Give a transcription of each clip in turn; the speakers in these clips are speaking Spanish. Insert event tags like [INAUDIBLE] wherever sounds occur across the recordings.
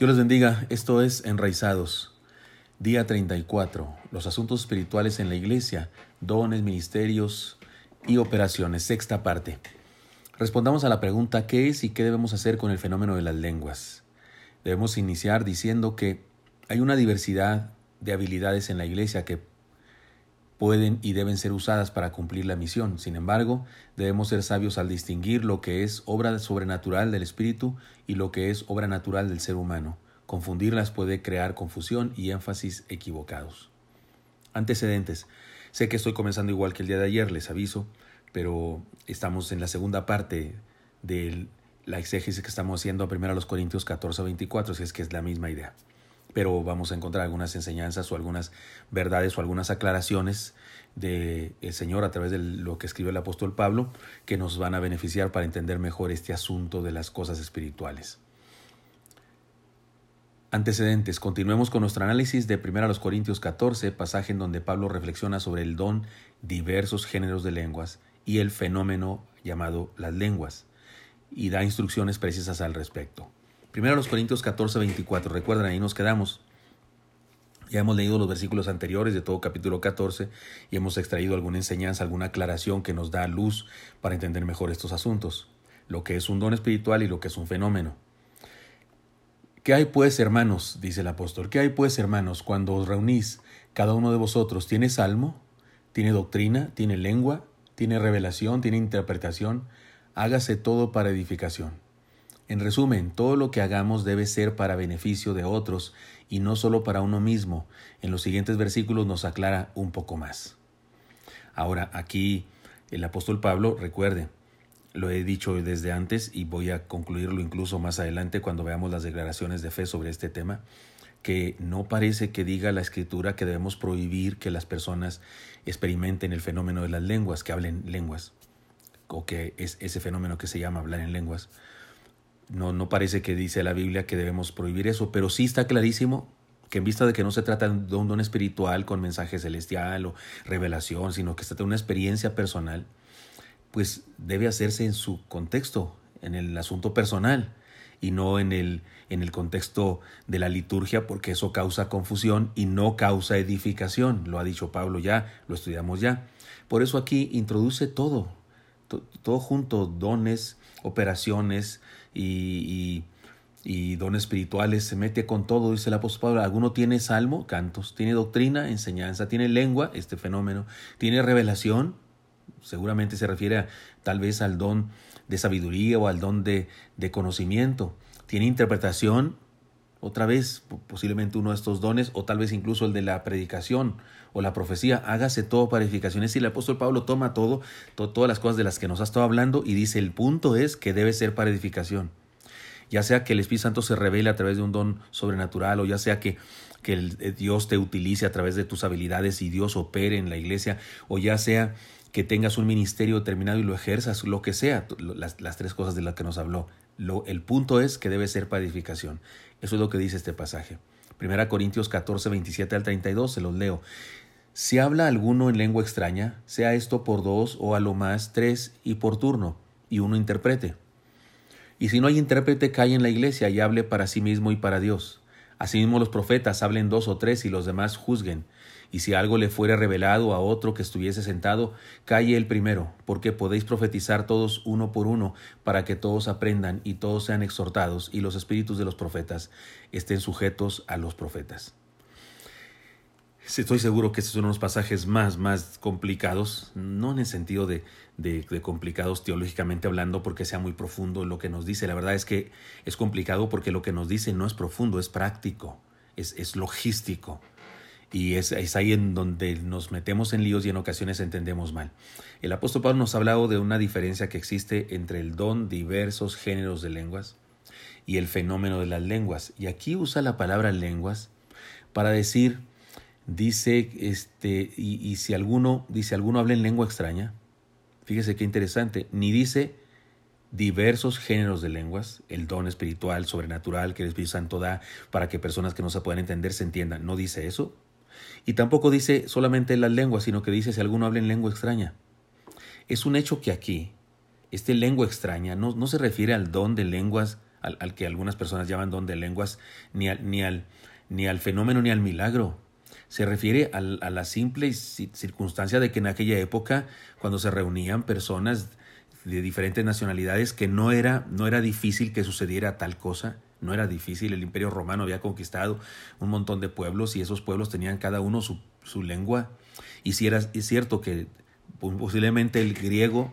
Dios les bendiga, esto es Enraizados, día 34, los asuntos espirituales en la iglesia, dones, ministerios y operaciones, sexta parte. Respondamos a la pregunta ¿qué es y qué debemos hacer con el fenómeno de las lenguas? Debemos iniciar diciendo que hay una diversidad de habilidades en la iglesia que pueden y deben ser usadas para cumplir la misión. Sin embargo, debemos ser sabios al distinguir lo que es obra sobrenatural del Espíritu y lo que es obra natural del ser humano. Confundirlas puede crear confusión y énfasis equivocados. Antecedentes. Sé que estoy comenzando igual que el día de ayer, les aviso, pero estamos en la segunda parte de la exégesis que estamos haciendo a primero a los Corintios 14 a 24, si es que es la misma idea pero vamos a encontrar algunas enseñanzas o algunas verdades o algunas aclaraciones del Señor a través de lo que escribe el apóstol Pablo que nos van a beneficiar para entender mejor este asunto de las cosas espirituales. Antecedentes. Continuemos con nuestro análisis de 1 Corintios 14, pasaje en donde Pablo reflexiona sobre el don diversos géneros de lenguas y el fenómeno llamado las lenguas y da instrucciones precisas al respecto. Primero los Corintios 14, 24. Recuerden, ahí nos quedamos. Ya hemos leído los versículos anteriores de todo capítulo 14 y hemos extraído alguna enseñanza, alguna aclaración que nos da luz para entender mejor estos asuntos, lo que es un don espiritual y lo que es un fenómeno. ¿Qué hay pues, hermanos? dice el apóstol. ¿Qué hay pues, hermanos, cuando os reunís? Cada uno de vosotros tiene salmo, tiene doctrina, tiene lengua, tiene revelación, tiene interpretación. Hágase todo para edificación. En resumen, todo lo que hagamos debe ser para beneficio de otros y no solo para uno mismo. En los siguientes versículos nos aclara un poco más. Ahora, aquí el apóstol Pablo, recuerde, lo he dicho desde antes y voy a concluirlo incluso más adelante cuando veamos las declaraciones de fe sobre este tema, que no parece que diga la escritura que debemos prohibir que las personas experimenten el fenómeno de las lenguas, que hablen lenguas, o que es ese fenómeno que se llama hablar en lenguas no, no parece que dice la Biblia que debemos prohibir eso, pero sí está clarísimo que en vista de que no se trata de un don espiritual con mensaje celestial o revelación, sino que se trata de una experiencia personal, pues debe hacerse en su contexto, en el asunto personal y no en el, en el contexto de la liturgia, porque eso causa confusión y no causa edificación. Lo ha dicho Pablo ya, lo estudiamos ya. Por eso aquí introduce todo, todo junto, dones, operaciones y, y, dones espirituales, se mete con todo, dice el apóstol Pablo. Alguno tiene salmo, cantos, tiene doctrina, enseñanza, tiene lengua, este fenómeno, tiene revelación, seguramente se refiere tal vez al don de sabiduría o al don de, de conocimiento, tiene interpretación, otra vez, posiblemente uno de estos dones, o tal vez incluso el de la predicación o la profecía, hágase todo para edificaciones. Y el apóstol Pablo toma todo, todas las cosas de las que nos ha estado hablando y dice, el punto es que debe ser para edificación. Ya sea que el Espíritu Santo se revele a través de un don sobrenatural, o ya sea que, que el, eh, Dios te utilice a través de tus habilidades y Dios opere en la iglesia, o ya sea que tengas un ministerio determinado y lo ejerzas, lo que sea, las, tres cosas de las que nos habló. El punto es que debe ser para edificación. Eso es lo que dice este pasaje. Primera Corintios 14, 27 al 32, se los leo. Si habla alguno en lengua extraña, sea esto por dos o a lo más tres y por turno, y uno interprete. Y si no hay intérprete, cae en la iglesia y hable para sí mismo y para Dios. Asimismo los profetas hablen dos o tres y los demás juzguen. Y si algo le fuere revelado a otro que estuviese sentado, calle el primero, porque podéis profetizar todos uno por uno, para que todos aprendan y todos sean exhortados, y los espíritus de los profetas estén sujetos a los profetas. Estoy seguro que estos son unos pasajes más, más complicados, no en el sentido de, de, complicados teológicamente hablando, porque sea muy profundo lo que nos dice. La verdad es que es complicado porque lo que nos dice no es profundo, es práctico, es, es logístico. Y es, ahí en donde nos metemos en líos y en ocasiones entendemos mal. El apóstol Pablo nos ha hablado de una diferencia que existe entre el don diversos géneros de lenguas y el fenómeno de las lenguas. Y aquí usa la palabra lenguas para decir, dice, este, y, y si alguno, dice, alguno habla en lengua extraña, fíjese qué interesante, ni dice diversos géneros de lenguas, el don espiritual, sobrenatural que el Espíritu Santo da para que personas que no se puedan entender se entiendan. No dice eso, y tampoco dice solamente las lenguas, sino que dice si alguno habla en lengua extraña. Es un hecho que aquí, este lengua extraña, no, no se refiere al don de lenguas al, que algunas personas llaman don de lenguas, ni ni al, ni al fenómeno ni al milagro se refiere a, la simple circunstancia de que en aquella época, cuando se reunían personas de diferentes nacionalidades, que no era, no era difícil que sucediera tal cosa, no era difícil, el imperio romano había conquistado un montón de pueblos y esos pueblos tenían cada uno su, lengua. Y si era, cierto que posiblemente el griego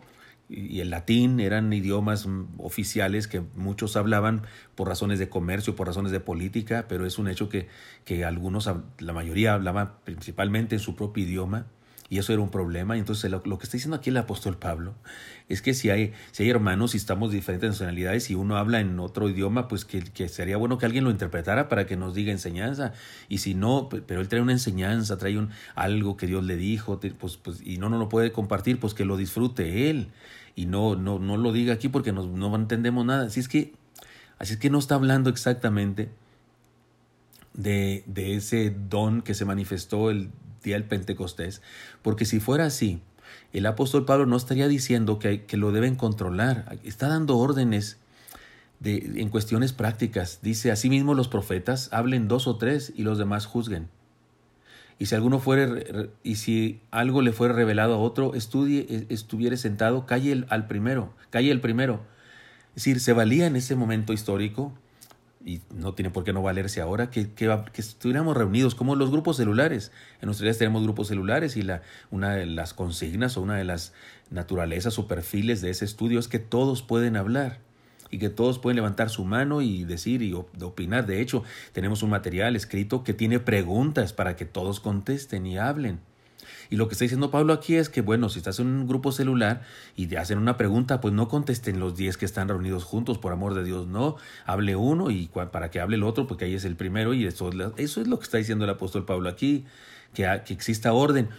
y el latín eran idiomas oficiales que muchos hablaban por razones de comercio, por razones de política, pero es un hecho que, que algunos, la mayoría hablaban principalmente en su propio idioma y eso era un problema. Entonces lo, que está diciendo aquí el apóstol Pablo es que si hay, si hay hermanos y estamos de diferentes nacionalidades y uno habla en otro idioma, pues que, que, sería bueno que alguien lo interpretara para que nos diga enseñanza. Y si no, pero él trae una enseñanza, trae un, algo que Dios le dijo, pues, pues, y no, no lo puede compartir, pues que lo disfrute él y no, no, no lo diga aquí porque no entendemos nada. Así es que, así es que no está hablando exactamente de, de ese don que se manifestó el del Pentecostés, porque si fuera así, el apóstol Pablo no estaría diciendo que, que lo deben controlar, está dando órdenes de, en cuestiones prácticas. Dice, asimismo los profetas hablen dos o tres y los demás juzguen. Y si alguno fuere, y si algo le fuere revelado a otro, estudie, e, estuviere sentado, calle el, al primero, calle el primero. Es decir, se valía en ese momento histórico, y no tiene por qué no valerse ahora, que, que, estuviéramos reunidos como los grupos celulares. En nuestros días tenemos grupos celulares y la, una de las consignas o una de las naturalezas o perfiles de ese estudio es que todos pueden hablar y que todos pueden levantar su mano y decir y opinar. De hecho, tenemos un material escrito que tiene preguntas para que todos contesten y hablen. Y lo que está diciendo Pablo aquí es que, bueno, si estás en un grupo celular y te hacen una pregunta, pues no contesten los 10 que están reunidos juntos, por amor de Dios, no. Hable uno y para que hable el otro, porque ahí es el primero y eso, eso es lo que está diciendo el apóstol Pablo aquí, que, que exista orden.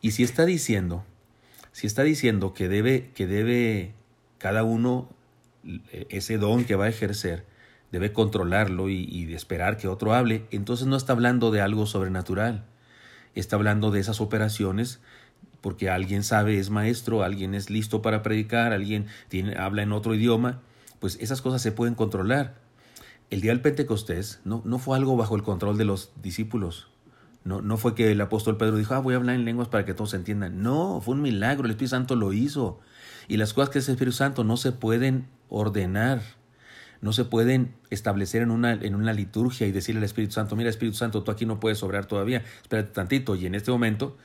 Y si está diciendo, si está diciendo que debe, que debe cada uno ese don que va a ejercer, debe controlarlo y, esperar que otro hable, entonces no está hablando de algo sobrenatural, está hablando de esas operaciones porque alguien sabe, es maestro, alguien es listo para predicar, alguien habla en otro idioma, pues esas cosas se pueden controlar. El día del Pentecostés no, no fue algo bajo el control de los discípulos. No, no fue que el apóstol Pedro dijo, ah, voy a hablar en lenguas para que todos entiendan. No, fue un milagro, el Espíritu Santo lo hizo. Y las cosas que es el Espíritu Santo no se pueden ordenar, no se pueden establecer en una, en una liturgia y decirle al Espíritu Santo, mira Espíritu Santo, tú aquí no puedes obrar todavía, espérate tantito. Y en este momento,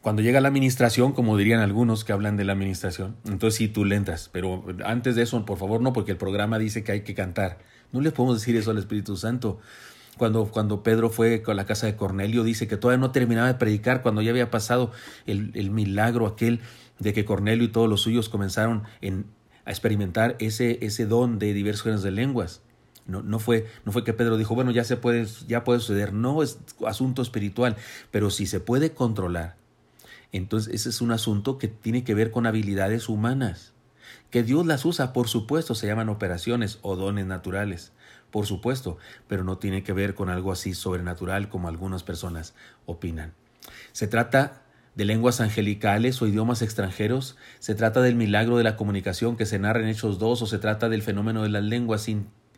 cuando llega la administración, como dirían algunos que hablan de la administración, entonces sí, tú le entras, pero antes de eso, por favor, no, porque el programa dice que hay que cantar. No le podemos decir eso al Espíritu Santo. Cuando, cuando Pedro fue con la casa de Cornelio, dice que todavía no terminaba de predicar, cuando ya había pasado el, el milagro aquel de que Cornelio y todos los suyos comenzaron en, a experimentar ese, ese don de diversos géneros de lenguas. No, no, fue, no fue que Pedro dijo, bueno, ya se puede, ya puede suceder. No, es asunto espiritual. Pero si se puede controlar, entonces ese es un asunto que tiene que ver con habilidades humanas. Que Dios las usa, por supuesto, se llaman operaciones o dones naturales, por supuesto, pero no tiene que ver con algo así sobrenatural como algunas personas opinan. Se trata de lenguas angelicales o idiomas extranjeros? ¿Se trata del milagro de la comunicación que se narra en Hechos 2 o se trata del fenómeno de las lenguas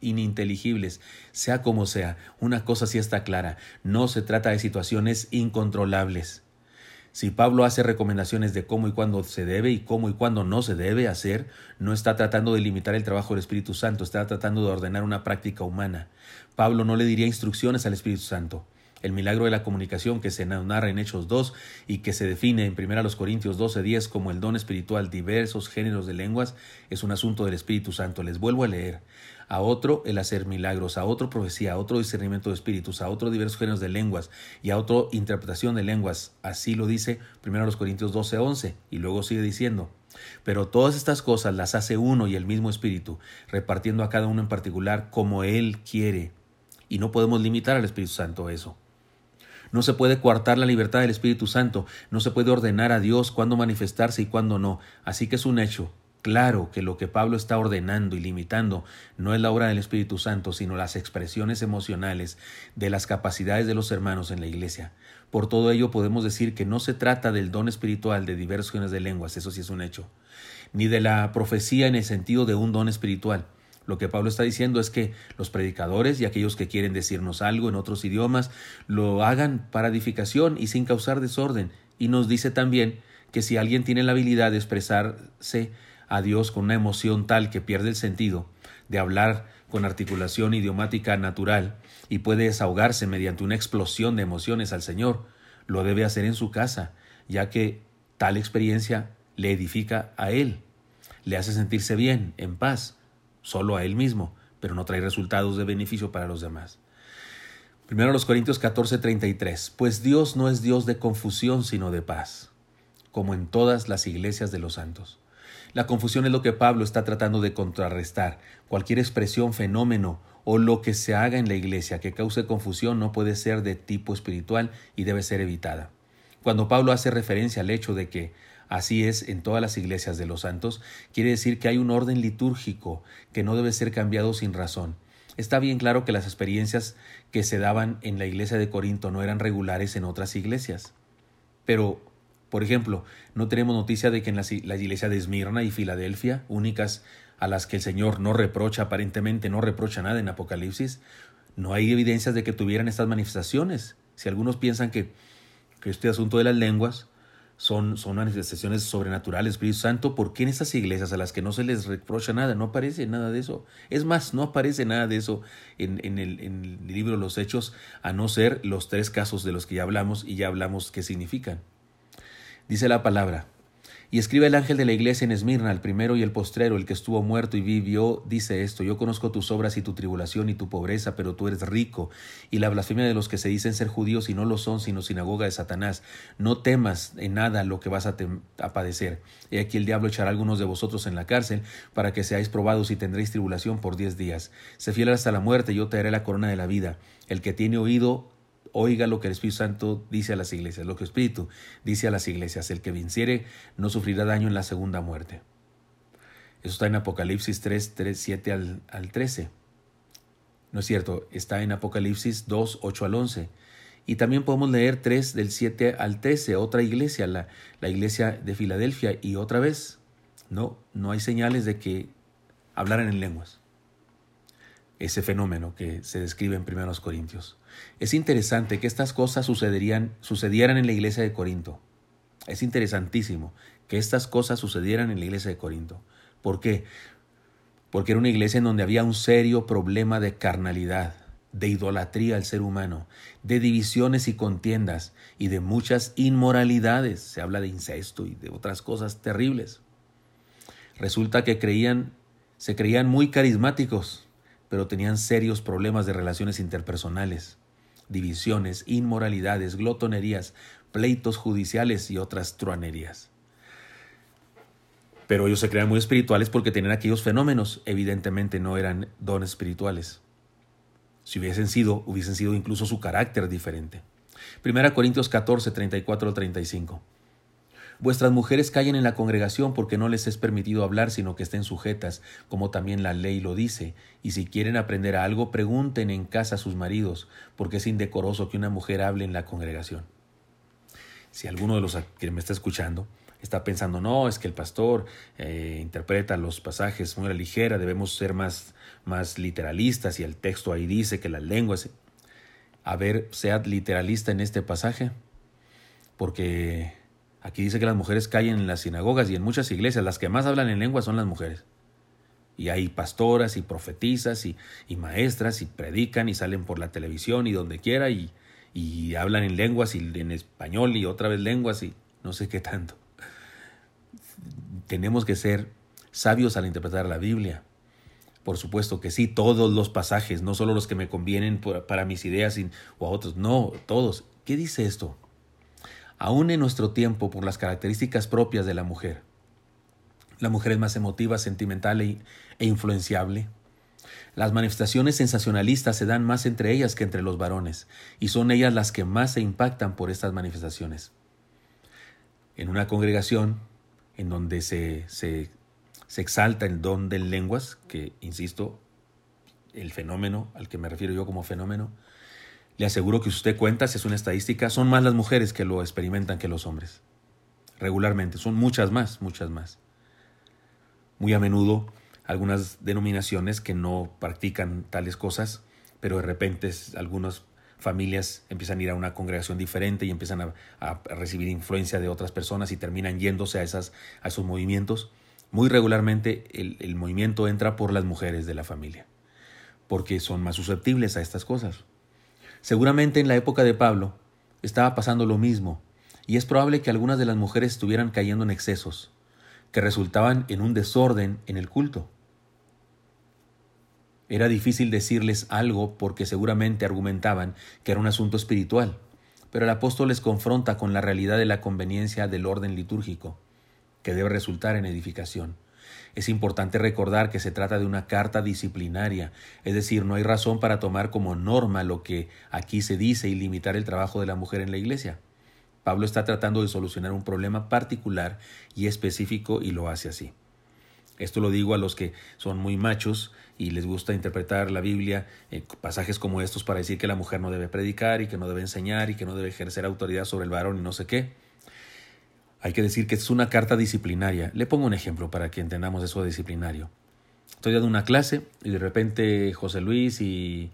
ininteligibles? Sea como sea, una cosa sí está clara, no se trata de situaciones incontrolables. Si Pablo hace recomendaciones de cómo y cuándo se debe y cómo y cuándo no se debe hacer, no está tratando de limitar el trabajo del Espíritu Santo, está tratando de ordenar una práctica humana. Pablo no le diría instrucciones al Espíritu Santo. El milagro de la comunicación que se narra en Hechos 2 y que se define en 1 Corintios 12:10 como el don espiritual diversos géneros de lenguas es un asunto del Espíritu Santo. Les vuelvo a leer. A otro el hacer milagros, a otro profecía, a otro discernimiento de espíritus, a otro diversos géneros de lenguas y a otro interpretación de lenguas. Así lo dice 1 Corintios 12:11 y luego sigue diciendo. Pero todas estas cosas las hace uno y el mismo Espíritu, repartiendo a cada uno en particular como Él quiere. Y no podemos limitar al Espíritu Santo eso. No se puede coartar la libertad del Espíritu Santo, no se puede ordenar a Dios cuándo manifestarse y cuándo no. Así que es un hecho. Claro que lo que Pablo está ordenando y limitando no es la obra del Espíritu Santo, sino las expresiones emocionales de las capacidades de los hermanos en la iglesia. Por todo ello podemos decir que no se trata del don espiritual de diversos de lenguas, eso sí es un hecho, ni de la profecía en el sentido de un don espiritual. Lo que Pablo está diciendo es que los predicadores y aquellos que quieren decirnos algo en otros idiomas lo hagan para edificación y sin causar desorden. Y nos dice también que si alguien tiene la habilidad de expresarse a Dios con una emoción tal que pierde el sentido, de hablar con articulación idiomática natural y puede desahogarse mediante una explosión de emociones al Señor, lo debe hacer en su casa, ya que tal experiencia le edifica a Él, le hace sentirse bien, en paz, solo a Él mismo, pero no trae resultados de beneficio para los demás. Primero los Corintios 14:33, pues Dios no es Dios de confusión, sino de paz, como en todas las iglesias de los santos. La confusión es lo que Pablo está tratando de contrarrestar. Cualquier expresión, fenómeno o lo que se haga en la iglesia que cause confusión no puede ser de tipo espiritual y debe ser evitada. Cuando Pablo hace referencia al hecho de que así es en todas las iglesias de los santos, quiere decir que hay un orden litúrgico que no debe ser cambiado sin razón. Está bien claro que las experiencias que se daban en la iglesia de Corinto no eran regulares en otras iglesias. Pero por ejemplo, no tenemos noticia de que en la, iglesia de Esmirna y Filadelfia, únicas a las que el Señor no reprocha, aparentemente no reprocha nada en Apocalipsis, no hay evidencias de que tuvieran estas manifestaciones. Si algunos piensan que, que este asunto de las lenguas son, son manifestaciones sobrenaturales, Espíritu Santo, ¿por qué en estas iglesias a las que no se les reprocha nada? No aparece nada de eso. Es más, no aparece nada de eso en, en, el, en el libro de los Hechos, a no ser los tres casos de los que ya hablamos y ya hablamos qué significan. Dice la palabra. Y escribe el ángel de la iglesia en Esmirna, el primero y el postrero, el que estuvo muerto y vivió, dice esto, yo conozco tus obras y tu tribulación y tu pobreza, pero tú eres rico, y la blasfemia de los que se dicen ser judíos y no lo son, sino sinagoga de Satanás. No temas en nada lo que vas a, padecer. He aquí el diablo echará algunos de vosotros en la cárcel, para que seáis probados y tendréis tribulación por diez días. Se fiel hasta la muerte, yo te daré la corona de la vida. El que tiene oído, oiga lo que el Espíritu Santo dice a las iglesias, lo que el Espíritu dice a las iglesias, el que venciere no sufrirá daño en la segunda muerte. Eso está en Apocalipsis 3, 3 7 al, al 13. No es cierto, está en Apocalipsis 2, 8 al 11. Y también podemos leer 3 del 7 al 13, otra iglesia, la, la iglesia de Filadelfia, y otra vez, no, no hay señales de que hablaran en lenguas ese fenómeno que se describe en 1 Corintios. Es interesante que estas cosas sucederían, sucedieran en la iglesia de Corinto. Es interesantísimo que estas cosas sucedieran en la iglesia de Corinto. ¿Por qué? Porque era una iglesia en donde había un serio problema de carnalidad, de idolatría al ser humano, de divisiones y contiendas y de muchas inmoralidades. Se habla de incesto y de otras cosas terribles. Resulta que creían, se creían muy carismáticos, pero tenían serios problemas de relaciones interpersonales, divisiones, inmoralidades, glotonerías, pleitos judiciales y otras truanerías. Pero ellos se creían muy espirituales porque tenían aquellos fenómenos, evidentemente no eran dones espirituales. Si hubiesen sido, hubiesen sido incluso su carácter diferente. Primera Corintios 14, 34 35. Vuestras mujeres callen en la congregación porque no les es permitido hablar, sino que estén sujetas, como también la ley lo dice. Y si quieren aprender algo, pregunten en casa a sus maridos, porque es indecoroso que una mujer hable en la congregación. Si alguno de los que me está escuchando está pensando, no, es que el pastor eh, interpreta los pasajes muy a la ligera, debemos ser más, más literalistas y el texto ahí dice que las lenguas... A ver, sea literalista en este pasaje, porque Aquí dice que las mujeres callen en las sinagogas y en muchas iglesias. Las que más hablan en lengua son las mujeres. Y hay pastoras y profetizas y, maestras y predican y salen por la televisión y donde quiera y, y hablan en lenguas y en español y otra vez lenguas y no sé qué tanto. Tenemos que ser sabios al interpretar la Biblia. Por supuesto que sí, todos los pasajes, no solo los que me convienen para mis ideas o a otros, no, todos. ¿Qué dice esto? Aún en nuestro tiempo por las características propias de la mujer. La mujer es más emotiva, sentimental e, e, influenciable. Las manifestaciones sensacionalistas se dan más entre ellas que entre los varones, y son ellas las que más se impactan por estas manifestaciones. En una congregación en donde se, se, se exalta el don de lenguas, que, insisto, el fenómeno al que me refiero yo como fenómeno, le aseguro que si usted cuenta, si es una estadística, son más las mujeres que lo experimentan que los hombres. Regularmente, son muchas más, muchas más. Muy a menudo algunas denominaciones que no practican tales cosas, pero de repente algunas familias empiezan a ir a una congregación diferente y empiezan a, recibir influencia de otras personas y terminan yéndose a, esas, a esos movimientos. Muy regularmente el, el movimiento entra por las mujeres de la familia, porque son más susceptibles a estas cosas. Seguramente en la época de Pablo estaba pasando lo mismo, y es probable que algunas de las mujeres estuvieran cayendo en excesos, que resultaban en un desorden en el culto. Era difícil decirles algo porque seguramente argumentaban que era un asunto espiritual, pero el apóstol les confronta con la realidad de la conveniencia del orden litúrgico, que debe resultar en edificación. Es importante recordar que se trata de una carta disciplinaria, es decir, no hay razón para tomar como norma lo que aquí se dice y limitar el trabajo de la mujer en la iglesia. Pablo está tratando de solucionar un problema particular y específico y lo hace así. Esto lo digo a los que son muy machos y les gusta interpretar la Biblia, en pasajes como estos para decir que la mujer no debe predicar y que no debe enseñar y que no debe ejercer autoridad sobre el varón y no sé qué. Hay que decir que es una carta disciplinaria. Le pongo un ejemplo para que entendamos eso de disciplinario. Estoy dando una clase y de repente José Luis y,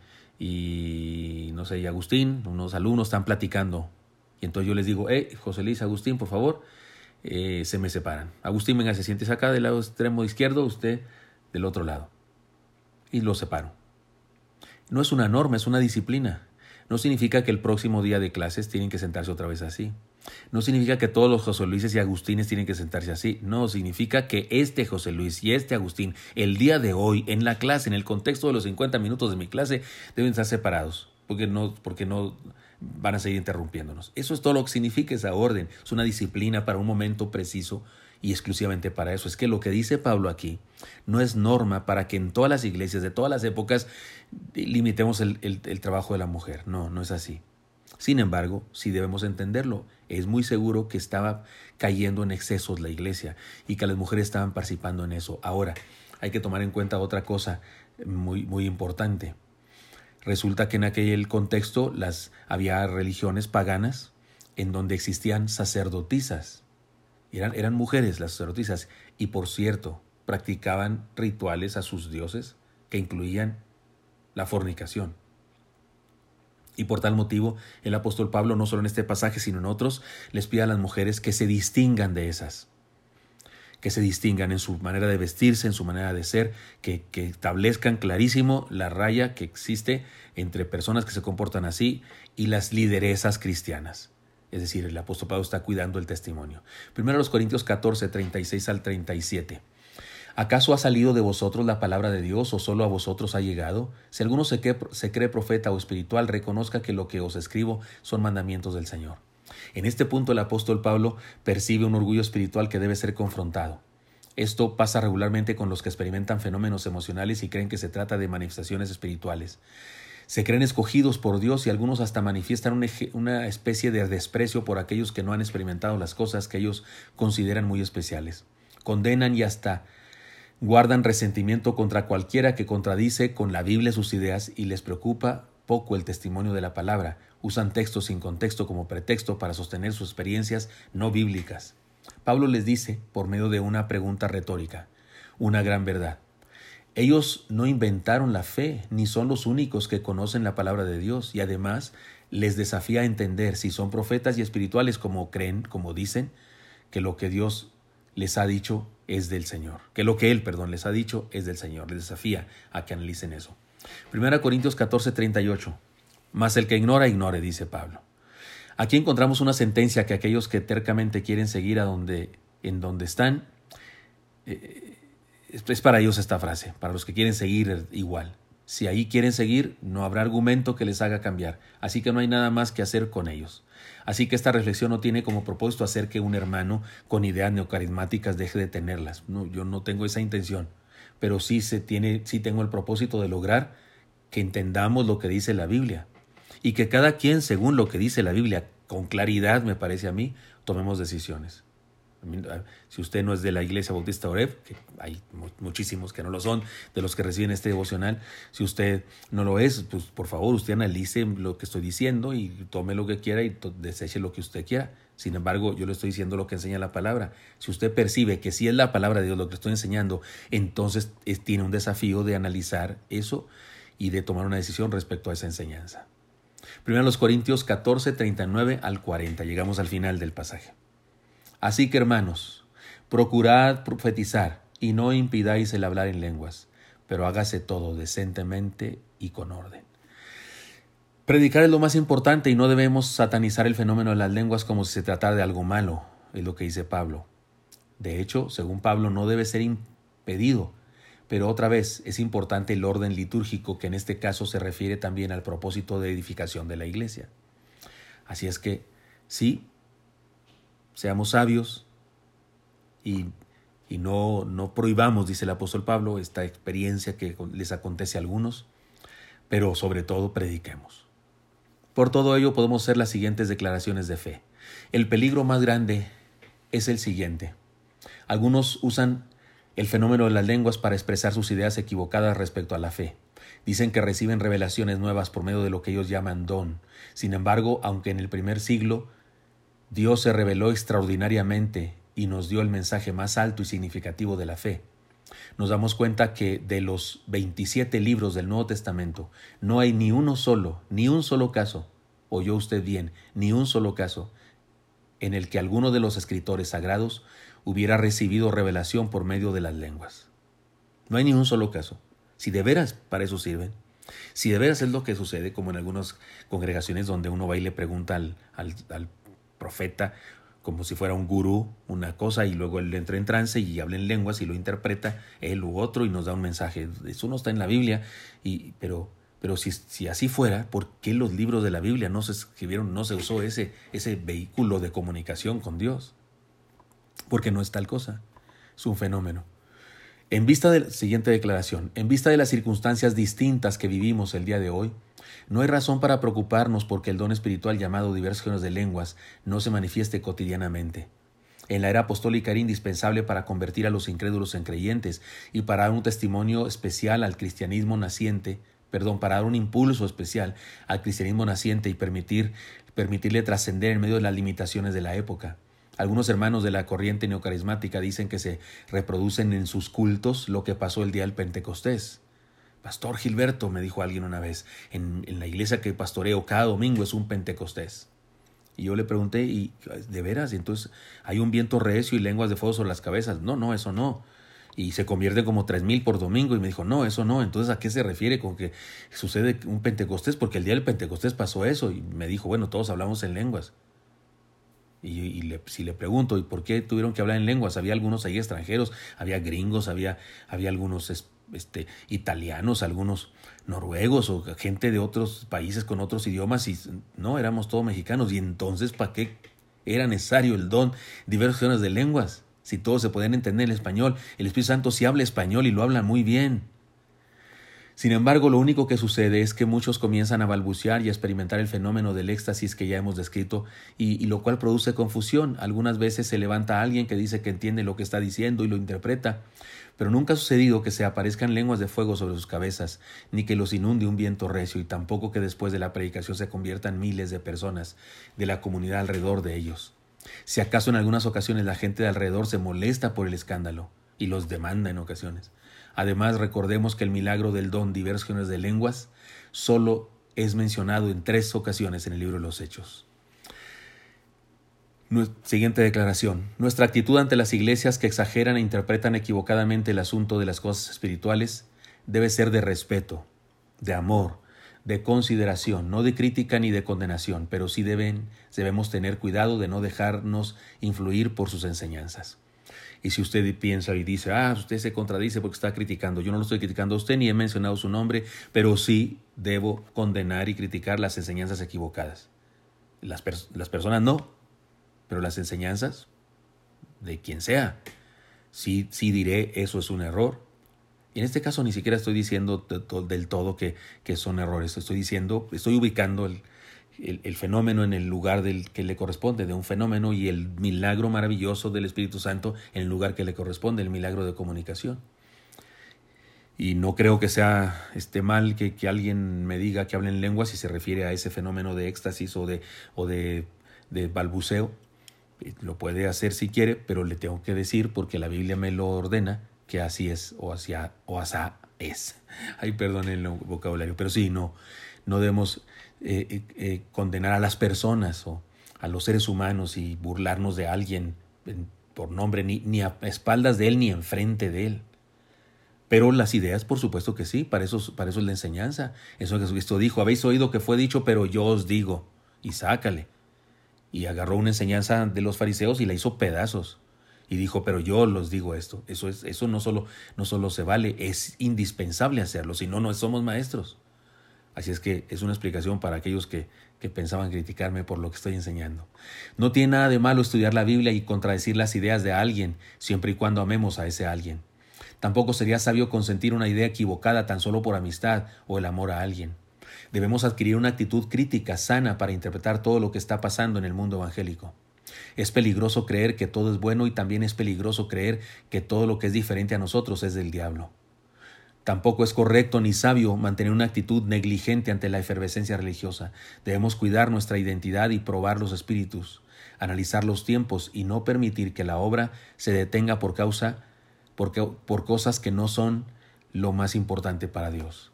no sé, y Agustín, unos alumnos están platicando. Y entonces yo les digo, eh, José Luis, Agustín, por favor, eh, se me separan. Agustín, venga, se siente acá del lado extremo izquierdo, usted del otro lado. Y lo separo. No es una norma, es una disciplina. No significa que el próximo día de clases tienen que sentarse otra vez así. No significa que todos los José Luises y Agustines tienen que sentarse así. No, significa que este José Luis y este Agustín, el día de hoy, en la clase, en el contexto de los 50 minutos de mi clase, deben estar separados. Porque no, porque no, van a seguir interrumpiéndonos. Eso es todo lo que significa esa orden. Es una disciplina para un momento preciso y exclusivamente para eso. Es que lo que dice Pablo aquí no es norma para que en todas las iglesias de todas las épocas limitemos el, trabajo de la mujer. No, no es así. Sin embargo, sí debemos entenderlo. Es muy seguro que estaba cayendo en excesos la iglesia y que las mujeres estaban participando en eso. Ahora, hay que tomar en cuenta otra cosa muy, muy importante. Resulta que en aquel contexto las, había religiones paganas en donde existían sacerdotisas. Eran, eran mujeres las sacerdotisas y por cierto practicaban rituales a sus dioses que incluían la fornicación. Y por tal motivo, el apóstol Pablo, no solo en este pasaje, sino en otros, les pide a las mujeres que se distingan de esas que se distingan en su manera de vestirse, en su manera de ser, que, establezcan clarísimo la raya que existe entre personas que se comportan así y las lideresas cristianas. Es decir, el apóstol Pablo está cuidando el testimonio. Primero los Corintios 14, 36 al 37. ¿Acaso ha salido de vosotros la palabra de Dios o solo a vosotros ha llegado? Si alguno se cree profeta o espiritual, reconozca que lo que os escribo son mandamientos del Señor. En este punto el apóstol Pablo percibe un orgullo espiritual que debe ser confrontado. Esto pasa regularmente con los que experimentan fenómenos emocionales y creen que se trata de manifestaciones espirituales. Se creen escogidos por Dios y algunos hasta manifiestan una especie de desprecio por aquellos que no han experimentado las cosas que ellos consideran muy especiales. Condenan y hasta guardan resentimiento contra cualquiera que contradice con la Biblia sus ideas y les preocupa poco el testimonio de la palabra, usan textos sin contexto como pretexto para sostener sus experiencias no bíblicas. Pablo les dice, por medio de una pregunta retórica, una gran verdad. Ellos no inventaron la fe, ni son los únicos que conocen la palabra de Dios, y además les desafía a entender si son profetas y espirituales como creen, como dicen, que lo que Dios les ha dicho es del Señor, que lo que Él, perdón, les ha dicho es del Señor. Les desafía a que analicen eso. Primera Corintios 14, 38. Mas el que ignora, ignore, dice Pablo. Aquí encontramos una sentencia que aquellos que tercamente quieren seguir a donde, en donde están, eh, es para ellos esta frase, para los que quieren seguir igual. Si ahí quieren seguir, no habrá argumento que les haga cambiar, así que no hay nada más que hacer con ellos. Así que esta reflexión no tiene como propósito hacer que un hermano con ideas neocarismáticas deje de tenerlas. No, yo no tengo esa intención, pero sí se tiene, sí tengo el propósito de lograr que entendamos lo que dice la Biblia y que cada quien, según lo que dice la Biblia, con claridad, me parece a mí, tomemos decisiones. Si usted no es de la Iglesia Bautista Oreb, que hay muchísimos que no lo son, de los que reciben este devocional, si usted no lo es, pues por favor usted analice lo que estoy diciendo y tome lo que quiera y deseche lo que usted quiera. Sin embargo, yo le estoy diciendo lo que enseña la palabra. Si usted percibe que si es la palabra de Dios lo que estoy enseñando, entonces tiene un desafío de analizar eso y de tomar una decisión respecto a esa enseñanza. Primero los Corintios 14, 39 al 40. Llegamos al final del pasaje. Así que hermanos, procurad profetizar y no impidáis el hablar en lenguas, pero hágase todo decentemente y con orden. Predicar es lo más importante y no debemos satanizar el fenómeno de las lenguas como si se tratara de algo malo, es lo que dice Pablo. De hecho, según Pablo, no debe ser impedido, pero otra vez es importante el orden litúrgico que en este caso se refiere también al propósito de edificación de la iglesia. Así es que sí, seamos sabios y, no, no prohibamos, dice el apóstol Pablo, esta experiencia que les acontece a algunos, pero sobre todo prediquemos. Por todo ello podemos hacer las siguientes declaraciones de fe. El peligro más grande es el siguiente. Algunos usan el fenómeno de las lenguas para expresar sus ideas equivocadas respecto a la fe. Dicen que reciben revelaciones nuevas por medio de lo que ellos llaman don. Sin embargo, aunque en el primer siglo Dios se reveló extraordinariamente y nos dio el mensaje más alto y significativo de la fe, nos damos cuenta que de los 27 libros del Nuevo Testamento no hay ni uno solo, ni un solo caso, oyó usted bien, ni un solo caso, en el que alguno de los escritores sagrados hubiera recibido revelación por medio de las lenguas. No hay ni un solo caso. Si de veras para eso sirven, si de veras es lo que sucede, como en algunas congregaciones donde uno va y le pregunta al, al, profeta como si fuera un gurú una cosa y luego él entra en trance y habla en lenguas y lo interpreta él u otro y nos da un mensaje. Eso no está en la Biblia, y, pero, pero si, si así fuera, ¿por qué los libros de la Biblia no se escribieron, no se usó ese, ese vehículo de comunicación con Dios? porque no es tal cosa, es un fenómeno. En vista de la siguiente declaración, en vista de las circunstancias distintas que vivimos el día de hoy, no hay razón para preocuparnos porque el don espiritual llamado diversos de lenguas no se manifieste cotidianamente. En la era apostólica era indispensable para convertir a los incrédulos en creyentes y para dar un testimonio especial al cristianismo naciente, perdón, para dar un impulso especial al cristianismo naciente y permitir, permitirle trascender en medio de las limitaciones de la época. Algunos hermanos de la corriente neocarismática dicen que se reproducen en sus cultos lo que pasó el día del Pentecostés. Pastor Gilberto, me dijo alguien una vez, en, la iglesia que pastoreo cada domingo es un Pentecostés. Y yo le pregunté, ¿y de veras? Y entonces hay un viento recio y lenguas de fuego sobre las cabezas. No, no, eso no. Y se convierte como tres mil por domingo. Y me dijo, no, eso no. Entonces, ¿a qué se refiere con que sucede un Pentecostés? Porque el día del Pentecostés pasó eso. Y me dijo, bueno, todos hablamos en lenguas. Y, si le pregunto, ¿y por qué tuvieron que hablar en lenguas? Había algunos ahí extranjeros, había gringos, había, había algunos este, italianos, algunos noruegos o gente de otros países con otros idiomas y no, éramos todos mexicanos. Y entonces, ¿para qué era necesario el don diversos de lenguas? Si todos se podían entender el español, el Espíritu Santo sí habla español y lo habla muy bien. Sin embargo, lo único que sucede es que muchos comienzan a balbucear y a experimentar el fenómeno del éxtasis que ya hemos descrito, y, lo cual produce confusión. Algunas veces se levanta alguien que dice que entiende lo que está diciendo y lo interpreta, pero nunca ha sucedido que se aparezcan lenguas de fuego sobre sus cabezas, ni que los inunde un viento recio, y tampoco que después de la predicación se conviertan miles de personas de la comunidad alrededor de ellos. Si acaso en algunas ocasiones la gente de alrededor se molesta por el escándalo, y los demanda en ocasiones. Además, recordemos que el milagro del don diversos de lenguas solo es mencionado en tres ocasiones en el libro de los Hechos. Siguiente declaración. Nuestra actitud ante las iglesias que exageran e interpretan equivocadamente el asunto de las cosas espirituales debe ser de respeto, de amor, de consideración, no de crítica ni de condenación, pero sí debemos tener cuidado de no dejarnos influir por sus enseñanzas. Y si usted piensa y dice, ah, usted se contradice porque está criticando, yo no lo estoy criticando a usted ni he mencionado su nombre, pero sí debo condenar y criticar las enseñanzas equivocadas. Las, las personas no, pero las enseñanzas de quien sea, sí, sí diré eso es un error. Y en este caso ni siquiera estoy diciendo del todo que, que son errores, estoy diciendo, estoy ubicando el, el, fenómeno en el lugar del que le corresponde, de un fenómeno, y el milagro maravilloso del Espíritu Santo en el lugar que le corresponde, el milagro de comunicación. Y no creo que sea este mal que, que alguien me diga que hable en lengua si se refiere a ese fenómeno de éxtasis o de, o de, de balbuceo. Lo puede hacer si quiere, pero le tengo que decir porque la Biblia me lo ordena que así es o hacia o asá es. [LAUGHS] Ay, perdón el vocabulario, pero sí, no, no debemos eh, eh, eh, condenar a las personas o a los seres humanos y burlarnos de alguien por nombre, ni, ni a espaldas de él ni enfrente de él. Pero las ideas, por supuesto que sí, para eso, para eso es la enseñanza. Eso Jesucristo dijo, habéis oído que fue dicho, pero yo os digo, y sácale. Y agarró una enseñanza de los fariseos y la hizo pedazos. Y dijo, pero yo los digo esto. Eso, es, eso no, solo, no solo se vale, es indispensable hacerlo, si no, no somos maestros. Así es que es una explicación para aquellos que, que pensaban criticarme por lo que estoy enseñando. No tiene nada de malo estudiar la Biblia y contradecir las ideas de alguien, siempre y cuando amemos a ese alguien. Tampoco sería sabio consentir una idea equivocada tan solo por amistad o el amor a alguien. Debemos adquirir una actitud crítica sana para interpretar todo lo que está pasando en el mundo evangélico. Es peligroso creer que todo es bueno y también es peligroso creer que todo lo que es diferente a nosotros es del diablo. Tampoco es correcto ni sabio mantener una actitud negligente ante la efervescencia religiosa. Debemos cuidar nuestra identidad y probar los espíritus, analizar los tiempos y no permitir que la obra se detenga por causa por cosas que no son lo más importante para Dios.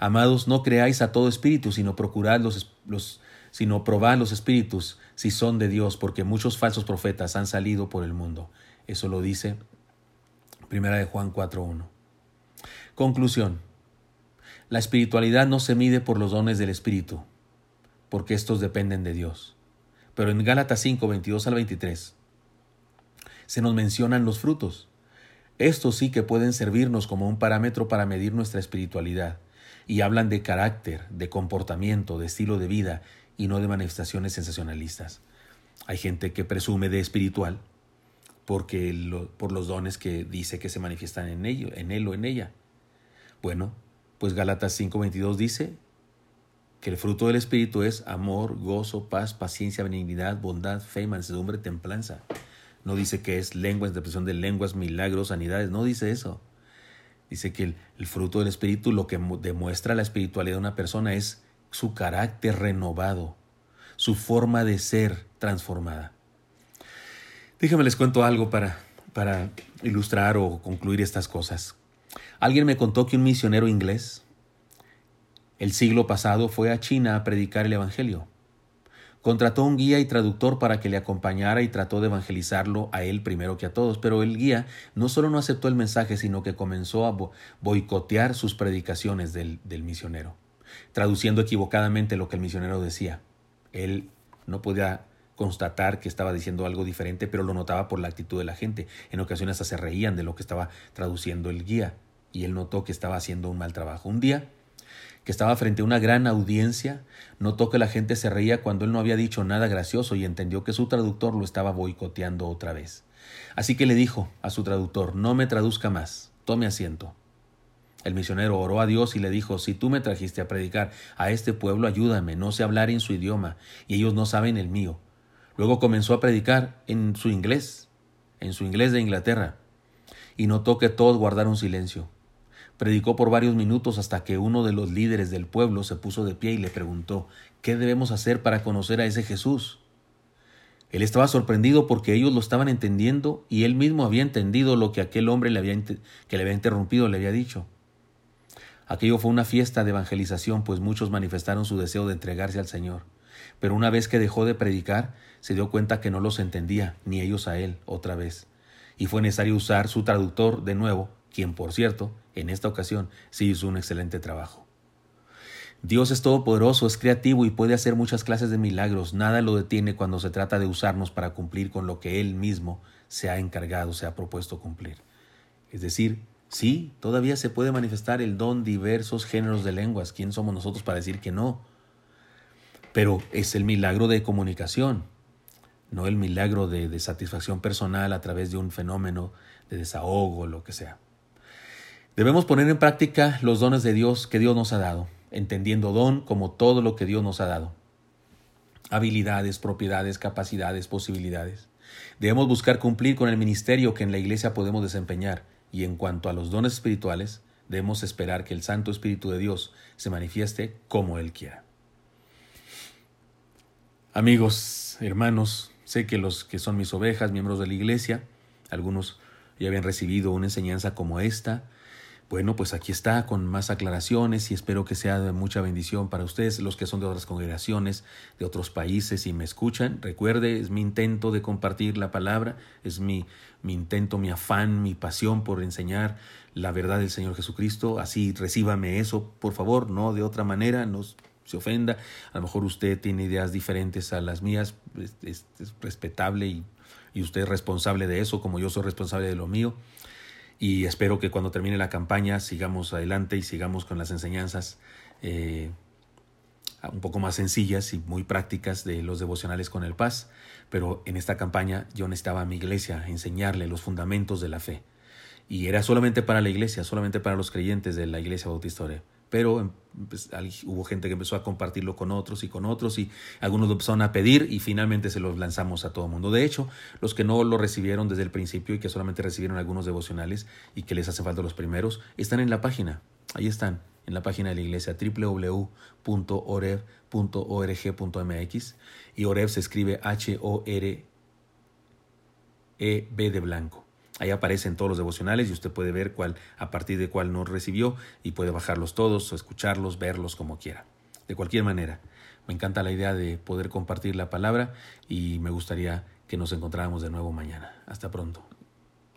Amados, no creáis a todo espíritu, sino procurad los, los, sino probad los espíritus si son de Dios, porque muchos falsos profetas han salido por el mundo. Eso lo dice Primera de Juan 4.1. Conclusión. La espiritualidad no se mide por los dones del Espíritu, porque estos dependen de Dios. Pero en Gálatas 5, 22 al 23 se nos mencionan los frutos. Estos sí que pueden servirnos como un parámetro para medir nuestra espiritualidad y hablan de carácter, de comportamiento, de estilo de vida y no de manifestaciones sensacionalistas. Hay gente que presume de espiritual porque por los dones que dice que se manifiestan en, ello, en él o en ella. Bueno, pues Galatas 5:22 dice que el fruto del Espíritu es amor, gozo, paz, paciencia, benignidad, bondad, fe, mansedumbre, templanza. No dice que es lengua, interpretación de lenguas, milagros, sanidades. No dice eso. Dice que el, fruto del Espíritu lo que demuestra la espiritualidad de una persona es su carácter renovado, su forma de ser transformada. Déjenme les cuento algo para, para ilustrar o concluir estas cosas. Alguien me contó que un misionero inglés el siglo pasado fue a China a predicar el Evangelio. Contrató un guía y traductor para que le acompañara y trató de evangelizarlo a él primero que a todos, pero el guía no solo no aceptó el mensaje, sino que comenzó a boicotear sus predicaciones del, del misionero, traduciendo equivocadamente lo que el misionero decía. Él no podía constatar que estaba diciendo algo diferente, pero lo notaba por la actitud de la gente. En ocasiones hasta se reían de lo que estaba traduciendo el guía, y él notó que estaba haciendo un mal trabajo. Un día que estaba frente a una gran audiencia, notó que la gente se reía cuando él no había dicho nada gracioso y entendió que su traductor lo estaba boicoteando otra vez. Así que le dijo a su traductor, no me traduzca más, tome asiento. El misionero oró a Dios y le dijo, si tú me trajiste a predicar a este pueblo, ayúdame, no sé hablar en su idioma, y ellos no saben el mío. Luego comenzó a predicar en su inglés, en su inglés de Inglaterra, y notó que todos guardaron silencio. Predicó por varios minutos hasta que uno de los líderes del pueblo se puso de pie y le preguntó ¿Qué debemos hacer para conocer a ese Jesús? Él estaba sorprendido porque ellos lo estaban entendiendo y él mismo había entendido lo que aquel hombre le había, que le había interrumpido le había dicho. Aquello fue una fiesta de evangelización, pues muchos manifestaron su deseo de entregarse al Señor. Pero una vez que dejó de predicar, se dio cuenta que no los entendía, ni ellos a él, otra vez. Y fue necesario usar su traductor de nuevo quien por cierto, en esta ocasión sí hizo un excelente trabajo. Dios es todopoderoso, es creativo y puede hacer muchas clases de milagros. Nada lo detiene cuando se trata de usarnos para cumplir con lo que Él mismo se ha encargado, se ha propuesto cumplir. Es decir, sí, todavía se puede manifestar el don diversos géneros de lenguas. ¿Quién somos nosotros para decir que no? Pero es el milagro de comunicación, no el milagro de, satisfacción personal a través de un fenómeno de desahogo, lo que sea. Debemos poner en práctica los dones de Dios que Dios nos ha dado, entendiendo don como todo lo que Dios nos ha dado. habilidades, propiedades, capacidades, posibilidades. Debemos buscar cumplir con el ministerio que en la iglesia podemos desempeñar y en cuanto a los dones espirituales, debemos esperar que el Santo Espíritu de Dios se manifieste como Él quiera. Amigos, hermanos, sé que los que son mis ovejas, miembros de la iglesia, algunos ya habían recibido una enseñanza como esta, bueno, pues aquí está con más aclaraciones y espero que sea de mucha bendición para ustedes, los que son de otras congregaciones, de otros países y me escuchan. Recuerde, es mi intento de compartir la palabra, es mi, mi intento, mi afán, mi pasión por enseñar la verdad del Señor Jesucristo. Así recíbame eso, por favor, no de otra manera, no se ofenda. A lo mejor usted tiene ideas diferentes a las mías, es, respetable y, y usted es responsable de eso, como yo soy responsable de lo mío y espero que cuando termine la campaña sigamos adelante y sigamos con las enseñanzas eh, un poco más sencillas y muy prácticas de los devocionales con el paz, pero en esta campaña yo necesitaba a mi iglesia enseñarle los fundamentos de la fe. Y era solamente para la iglesia, solamente para los creyentes de la iglesia bautista pero pues, hubo gente que empezó a compartirlo con otros y con otros y algunos lo empezaron a pedir y finalmente se los lanzamos a todo el mundo. De hecho, los que no lo recibieron desde el principio y que solamente recibieron algunos devocionales y que les hace falta los primeros, están en la página. Ahí están, en la página de la iglesia www.orev.org.mx y Orev se escribe H-O-R-E-B de blanco. Ahí aparecen todos los devocionales y usted puede ver cuál, a partir de cuál no recibió y puede bajarlos todos o escucharlos, verlos como quiera. De cualquier manera, me encanta la idea de poder compartir la palabra y me gustaría que nos encontráramos de nuevo mañana. Hasta pronto.